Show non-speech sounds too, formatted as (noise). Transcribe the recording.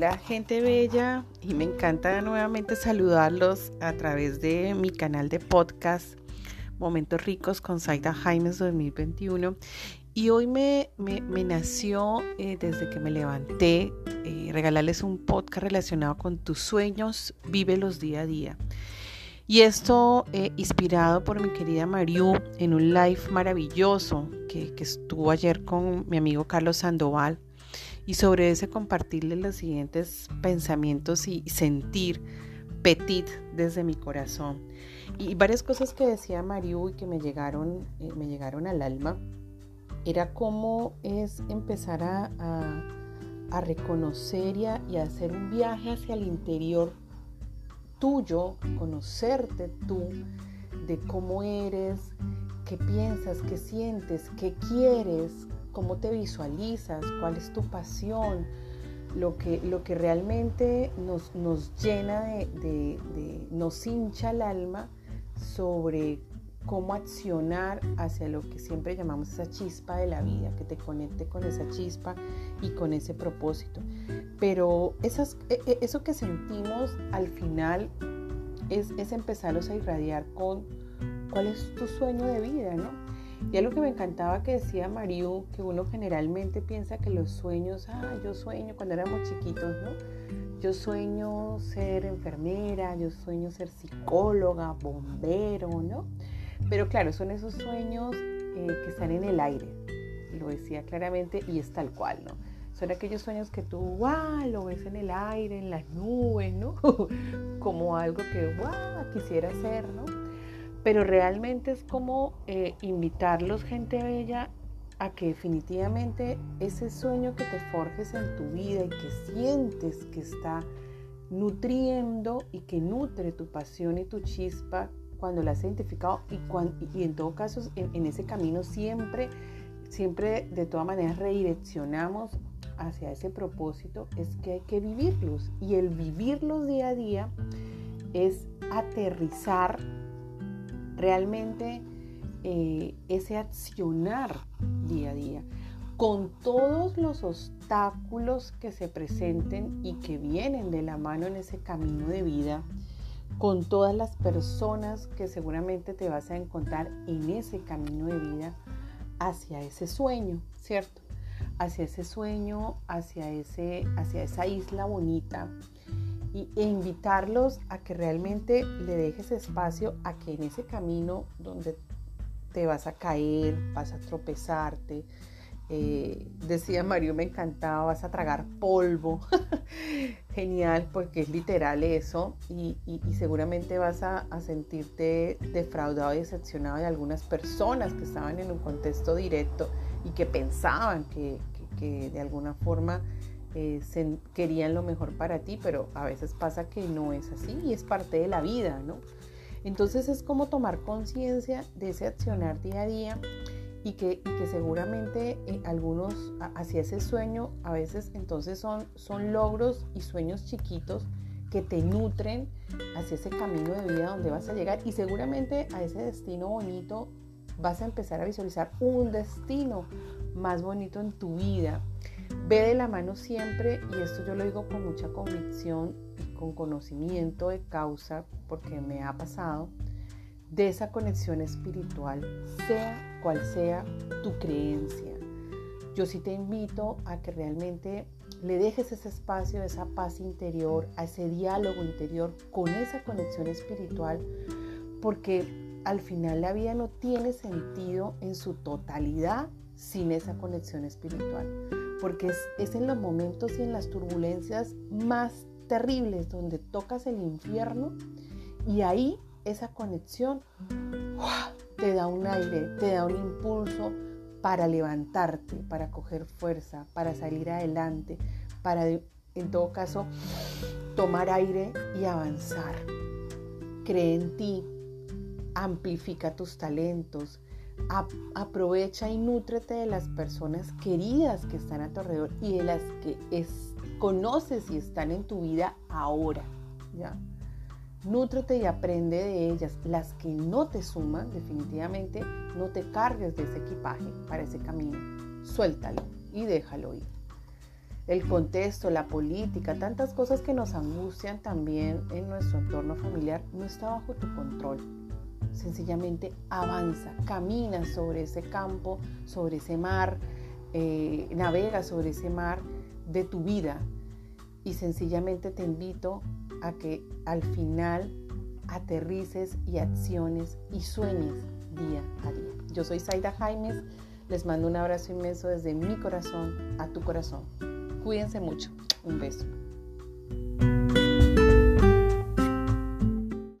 Hola gente bella y me encanta nuevamente saludarlos a través de mi canal de podcast Momentos Ricos con Saida Jaimes 2021 y hoy me, me, nació eh, desde que me levanté eh, regalarles un podcast relacionado con tus sueños, vívelos día a día. Y esto eh, inspirado por mi querida Mariu en un live maravilloso que, que estuvo ayer con mi amigo Carlos Sandoval y sobre ese compartirle los siguientes pensamientos y sentir petit desde mi corazón. Y varias cosas que decía Mariu y que me llegaron, eh, me llegaron al alma, era cómo es empezar a, a, reconocer y a, y a hacer un viaje hacia el interior tuyo, conocerte tú, de cómo eres, qué piensas, qué sientes, qué quieres, cómo te visualizas, cuál es tu pasión, lo que, lo que realmente nos, nos llena de, nos hincha el alma sobre cómo accionar hacia lo que siempre llamamos esa chispa de la vida, que te conecte con esa chispa y con ese propósito. Pero esas, e, e, eso que sentimos al final es, es empezarlos a irradiar con cuál es tu sueño de vida, ¿no? Y algo que me encantaba que decía Mariu, que uno generalmente piensa que los sueños, ah, yo sueño cuando éramos chiquitos, ¿no? Yo sueño ser enfermera, yo sueño ser psicóloga, bombero, ¿no? Pero claro, son esos sueños eh, que están en el aire, lo decía claramente y es tal cual, ¿no? Son aquellos sueños que tú, wow, lo ves en el aire, en las nubes, ¿no? (laughs) Como algo que, wow, quisiera ser, ¿no? Pero realmente es como eh, invitarlos, gente bella, a que definitivamente ese sueño que te forjes en tu vida y que sientes que está nutriendo y que nutre tu pasión y tu chispa cuando la has identificado y, en todo caso en, en, ese camino siempre, siempre de todas maneras redireccionamos hacia ese propósito, es que hay que vivirlos. Y el vivirlos día a día es aterrizar realmente eh, ese accionar día a día con todos los obstáculos que se presenten y que vienen de la mano en ese camino de vida, con todas las personas que seguramente te vas a encontrar en ese camino de vida hacia ese sueño, ¿cierto? Hacia ese sueño, hacia, ese, hacia esa isla bonita y, e invitarlos a que realmente le dejes espacio a que en ese camino donde te vas a caer, vas a tropezarte, eh, decía Mario, me encantaba, vas a tragar polvo. (laughs) Genial, porque es literal eso. Y, seguramente vas a, sentirte defraudado y decepcionado de algunas personas que estaban en un contexto directo y que pensaban que de alguna forma eh, querían lo mejor para ti, pero a veces pasa que no es así y es parte de la vida, ¿no? Entonces es como tomar conciencia de ese accionar día a día y que, que seguramente eh, algunos hacia ese sueño a veces entonces son, son logros y sueños chiquitos que te nutren hacia ese camino de vida donde vas a llegar y seguramente a ese destino bonito vas a empezar a visualizar un destino más bonito en tu vida Ve de la mano siempre, y esto yo lo digo con mucha convicción y con conocimiento de causa, porque me ha pasado, de esa conexión espiritual, sea cual sea tu creencia. Yo sí te invito a que realmente le dejes ese espacio, esa paz interior, a ese diálogo interior con esa conexión espiritual, porque al final la vida no tiene sentido en su totalidad sin esa conexión espiritual porque es, en los momentos y en las turbulencias más terribles donde tocas el infierno y ahí esa conexión te da un aire, te da un impulso para levantarte, para coger fuerza, para salir adelante, para en todo caso tomar aire y avanzar. Cree en ti, amplifica tus talentos, aprovecha y nútrete de las personas queridas que están a tu alrededor y de las que conoces y están en tu vida ahora. ¿ya? Nútrete y aprende de ellas. Las que no te suman, definitivamente, no te cargues de ese equipaje para ese camino. Suéltalo y déjalo ir. el contexto, la política, tantas cosas que nos angustian también en nuestro entorno familiar, no está bajo tu control. Sencillamente avanza, camina sobre ese campo, sobre ese mar, eh, navega sobre ese mar de tu vida y sencillamente te invito a que al final aterrices y acciones y sueñes día a día. Yo soy Zaida Jaimes, les mando un abrazo inmenso desde mi corazón a tu corazón. Cuídense mucho, un beso.